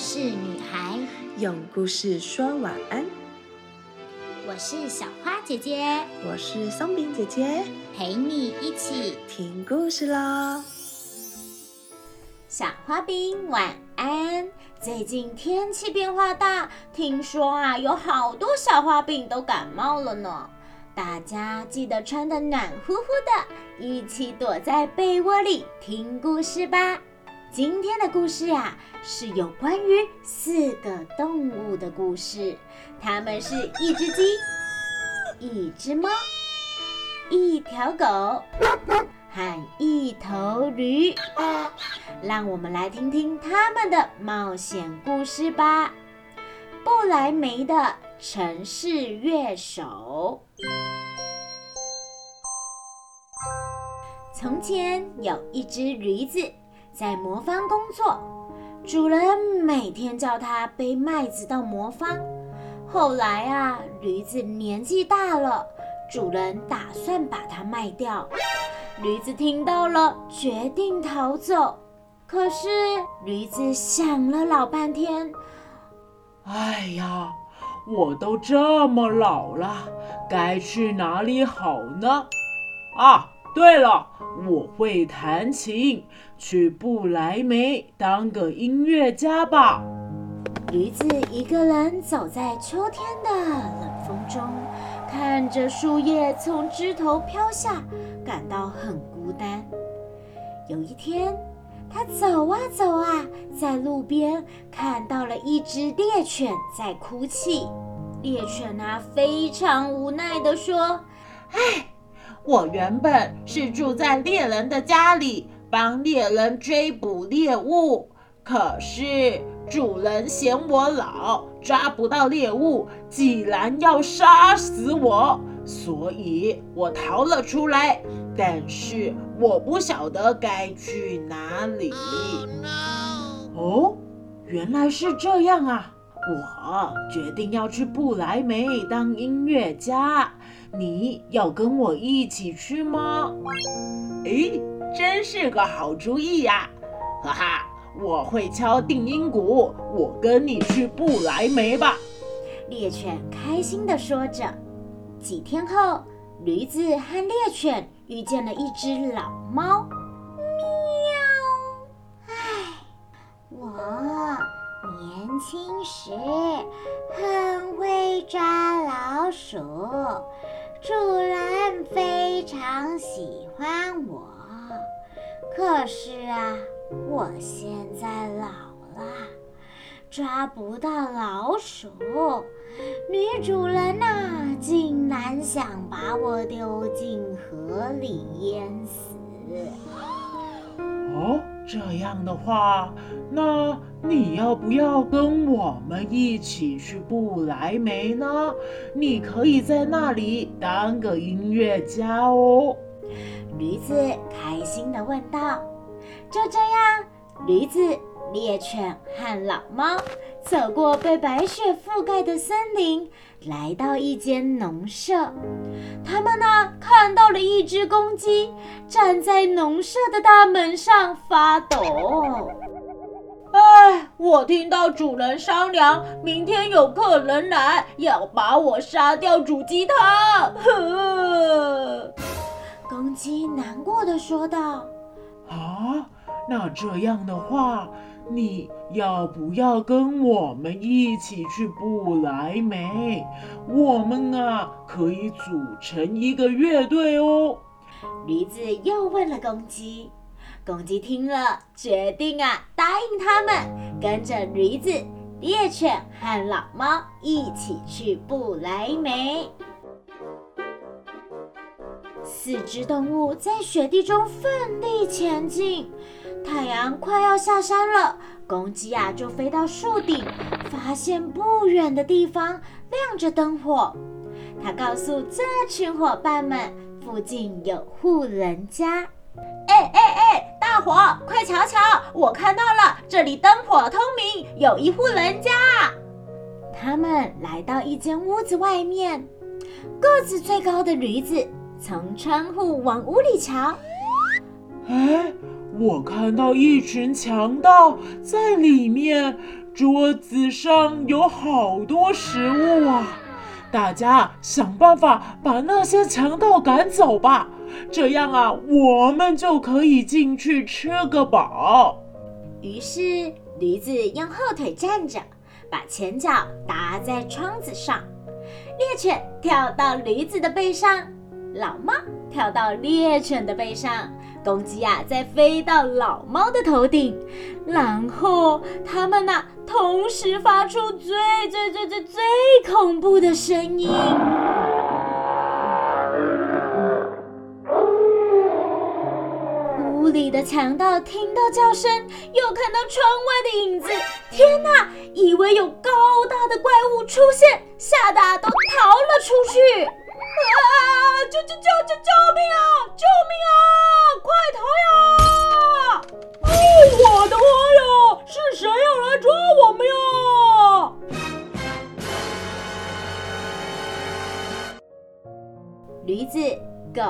事女孩，用故事说晚安。我是小花姐姐，我是松饼姐姐，陪你一起听故事喽。小花饼晚安。最近天气变化大，听说啊，有好多小花饼都感冒了呢。大家记得穿的暖乎乎的，一起躲在被窝里听故事吧。今天的故事呀，是有关于四个动物的故事。它们是一只鸡、一只猫、一条狗和一头驴。让我们来听听他们的冒险故事吧。布莱梅的城市乐手。从前有一只驴子。在磨坊工作，主人每天叫他背麦子到磨坊。后来啊，驴子年纪大了，主人打算把它卖掉。驴子听到了，决定逃走。可是驴子想了老半天，哎呀，我都这么老了，该去哪里好呢？啊！对了，我会弹琴，去不来梅当个音乐家吧。驴子一个人走在秋天的冷风中，看着树叶从枝头飘下，感到很孤单。有一天，他走啊走啊，在路边看到了一只猎犬在哭泣。猎犬啊，非常无奈地说：“唉。”我原本是住在猎人的家里，帮猎人追捕猎物。可是主人嫌我老，抓不到猎物，竟然要杀死我，所以我逃了出来。但是我不晓得该去哪里。哦，原来是这样啊！我决定要去布莱梅当音乐家。你要跟我一起去吗？诶，真是个好主意呀！哈哈，我会敲定音鼓，我跟你去不来梅吧。猎犬开心地说着。几天后，驴子和猎犬遇见了一只老猫。喵！唉，我年轻时很会抓老鼠。主人非常喜欢我，可是啊，我现在老了，抓不到老鼠。女主人呐，竟然想把我丢进河里淹死。哦，这样的话，那你要不要跟我们一起去不来梅呢？你可以在那里当个音乐家哦。驴子开心地问道。就这样，驴子、猎犬和老猫走过被白雪覆盖的森林。来到一间农舍，他们呢看到了一只公鸡站在农舍的大门上发抖。哎，我听到主人商量，明天有客人来，要把我杀掉煮鸡汤。呵，公鸡难过的说道：“啊，那这样的话。”你要不要跟我们一起去不来梅？我们啊可以组成一个乐队哦。驴子又问了公鸡，公鸡听了，决定啊答应他们，跟着驴子、猎犬和老猫一起去不来梅。四只动物在雪地中奋力前进。太阳快要下山了，公鸡啊就飞到树顶，发现不远的地方亮着灯火。他告诉这群伙伴们，附近有户人家。哎哎哎，大伙快瞧瞧，我看到了，这里灯火通明，有一户人家。他们来到一间屋子外面，个子最高的驴子从窗户往屋里瞧。哎。我看到一群强盗在里面，桌子上有好多食物啊！大家想办法把那些强盗赶走吧，这样啊，我们就可以进去吃个饱。于是，驴子用后腿站着，把前脚搭在窗子上。猎犬跳到驴子的背上，老猫跳到猎犬的背上。公鸡啊，再飞到老猫的头顶，然后它们呐，同时发出最最最最最恐怖的声音。屋里的强盗听到叫声，又看到窗外的影子，天哪！以为有高大的怪物出现，吓得都逃了出去。啊！救救救救救命啊！救命啊！快逃呀！狗、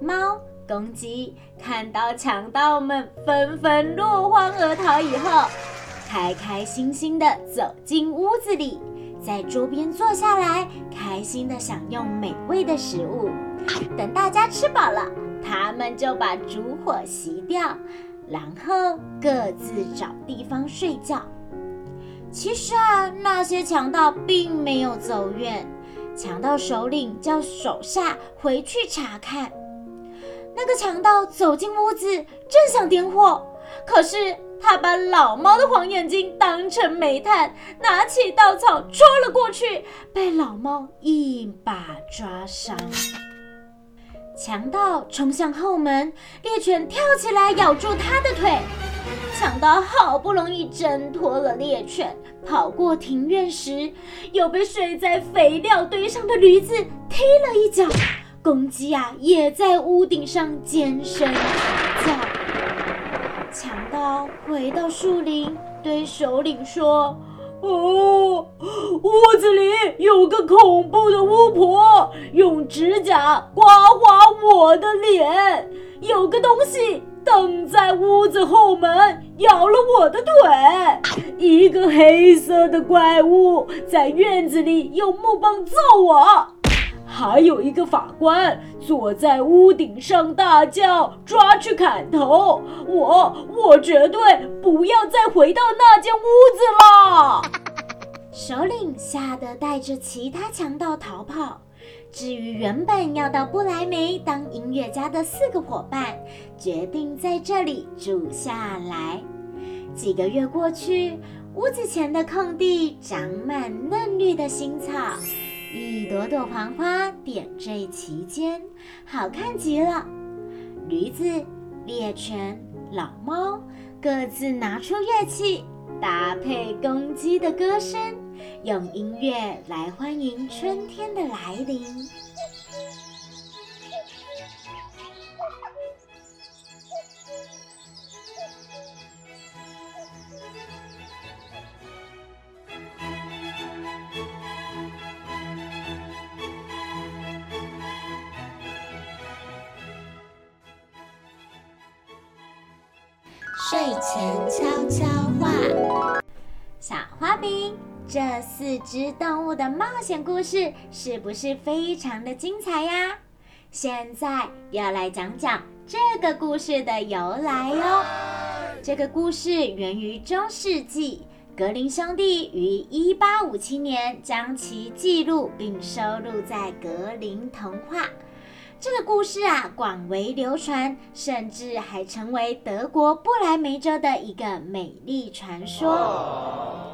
猫、公鸡看到强盗们纷纷落荒而逃以后，开开心心的走进屋子里。在桌边坐下来，开心的享用美味的食物。等大家吃饱了，他们就把烛火熄掉，然后各自找地方睡觉。其实啊，那些强盗并没有走远。强盗首领叫手下回去查看。那个强盗走进屋子，正想点火，可是。他把老猫的黄眼睛当成煤炭，拿起稻草戳了过去，被老猫一把抓伤。强盗冲向后门，猎犬跳起来咬住他的腿。强盗好不容易挣脱了猎犬，跑过庭院时，又被睡在肥料堆上的驴子踢了一脚。公鸡啊，也在屋顶上尖声叫。强盗回到树林，对首领说：“哦，屋子里有个恐怖的巫婆，用指甲刮划我的脸。有个东西等在屋子后门，咬了我的腿。一个黑色的怪物在院子里用木棒揍我。”还有一个法官坐在屋顶上大叫：“抓去砍头！”我我绝对不要再回到那间屋子了。首领吓得带着其他强盗逃跑。至于原本要到不来梅当音乐家的四个伙伴，决定在这里住下来。几个月过去，屋子前的空地长满嫩绿的新草。一朵朵黄花点缀其间，好看极了。驴子、猎犬、老猫各自拿出乐器，搭配公鸡的歌声，用音乐来欢迎春天的来临。睡前悄悄话，花饼，这四只动物的冒险故事是不是非常的精彩呀？现在要来讲讲这个故事的由来哟。这个故事源于中世纪，格林兄弟于一八五七年将其记录并收录在《格林童话》。这个故事啊，广为流传，甚至还成为德国不来梅州的一个美丽传说。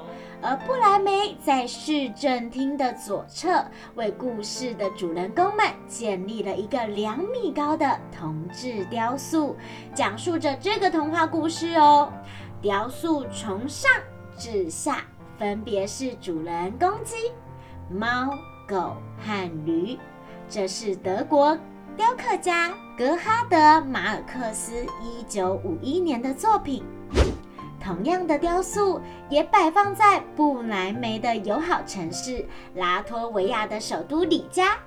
而不莱梅在市政厅的左侧，为故事的主人公们建立了一个两米高的铜制雕塑，讲述着这个童话故事哦。雕塑从上至下，分别是主人公鸡、猫、狗和驴。这是德国。雕刻家格哈德·马尔克斯一九五一年的作品，同样的雕塑也摆放在不莱梅的友好城市拉脱维亚的首都里加，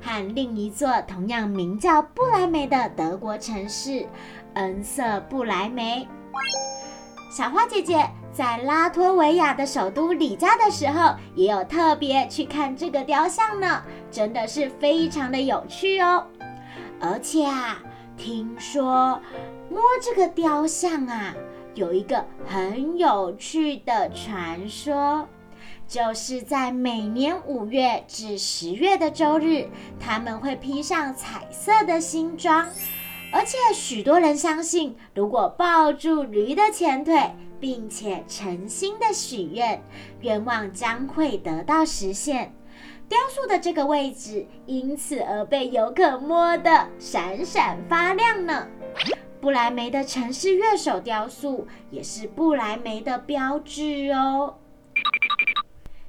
和另一座同样名叫不莱梅的德国城市恩瑟不莱梅。小花姐姐在拉脱维亚的首都里加的时候，也有特别去看这个雕像呢，真的是非常的有趣哦。而且啊，听说摸这个雕像啊，有一个很有趣的传说，就是在每年五月至十月的周日，他们会披上彩色的新装。而且许多人相信，如果抱住驴的前腿，并且诚心的许愿，愿望将会得到实现。雕塑的这个位置因此而被游客摸得闪闪发亮呢。不来梅的城市乐手雕塑也是不来梅的标志哦。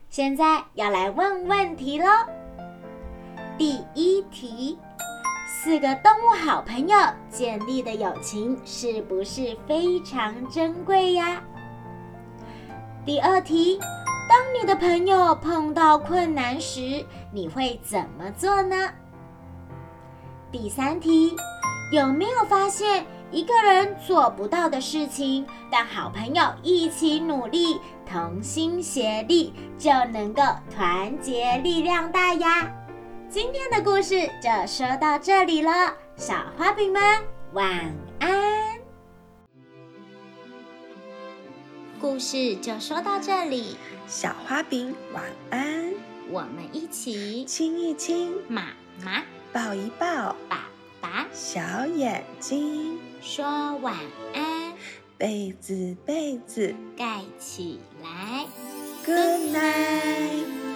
现在要来问问题喽。第一题。四个动物好朋友建立的友情是不是非常珍贵呀？第二题，当你的朋友碰到困难时，你会怎么做呢？第三题，有没有发现一个人做不到的事情，但好朋友一起努力，同心协力，就能够团结力量大呀？今天的故事就说到这里了，小花饼们晚安。故事就说到这里，小花饼晚安。我们一起亲一亲妈妈，抱一抱爸爸，小眼睛说晚安，被子被子。盖起来，Good night。